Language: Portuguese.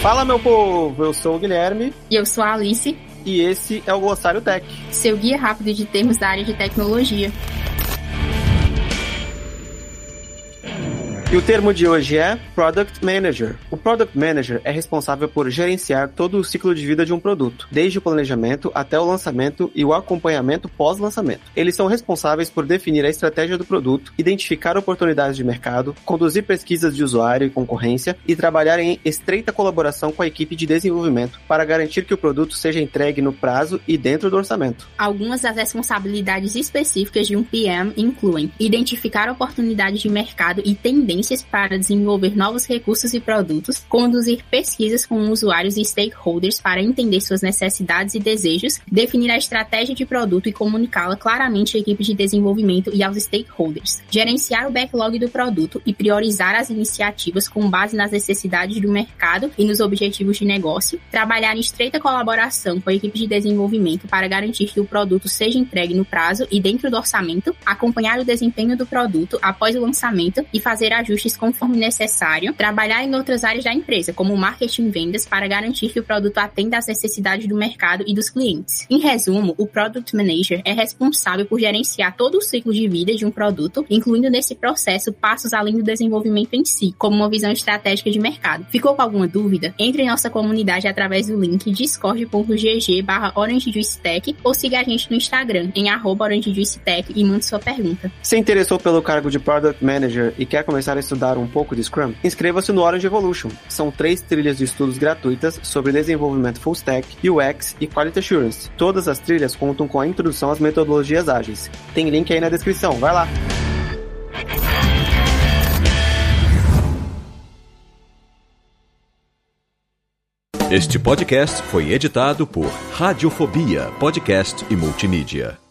Fala, meu povo! Eu sou o Guilherme. E eu sou a Alice. E esse é o Glossário Tech. Seu guia rápido de termos da área de tecnologia. E o termo de hoje é Product Manager. O Product Manager é responsável por gerenciar todo o ciclo de vida de um produto, desde o planejamento até o lançamento e o acompanhamento pós-lançamento. Eles são responsáveis por definir a estratégia do produto, identificar oportunidades de mercado, conduzir pesquisas de usuário e concorrência e trabalhar em estreita colaboração com a equipe de desenvolvimento para garantir que o produto seja entregue no prazo e dentro do orçamento. Algumas das responsabilidades específicas de um PM incluem identificar oportunidades de mercado e tendências para desenvolver novos recursos e produtos, conduzir pesquisas com usuários e stakeholders para entender suas necessidades e desejos, definir a estratégia de produto e comunicá-la claramente à equipe de desenvolvimento e aos stakeholders, gerenciar o backlog do produto e priorizar as iniciativas com base nas necessidades do mercado e nos objetivos de negócio, trabalhar em estreita colaboração com a equipe de desenvolvimento para garantir que o produto seja entregue no prazo e dentro do orçamento, acompanhar o desempenho do produto após o lançamento e fazer ajustes ajustes conforme necessário, trabalhar em outras áreas da empresa, como marketing e vendas, para garantir que o produto atenda às necessidades do mercado e dos clientes. Em resumo, o Product Manager é responsável por gerenciar todo o ciclo de vida de um produto, incluindo nesse processo passos além do desenvolvimento em si, como uma visão estratégica de mercado. Ficou com alguma dúvida? Entre em nossa comunidade através do link discord.gg barra orangejuicetech ou siga a gente no Instagram em arroba orangejuicetech e mande sua pergunta. Se interessou pelo cargo de Product Manager e quer começar a estudar um pouco de Scrum, inscreva-se no Orange Evolution. São três trilhas de estudos gratuitas sobre desenvolvimento full stack, UX e Quality Assurance. Todas as trilhas contam com a introdução às metodologias ágeis. Tem link aí na descrição, vai lá! Este podcast foi editado por Radiofobia, podcast e multimídia.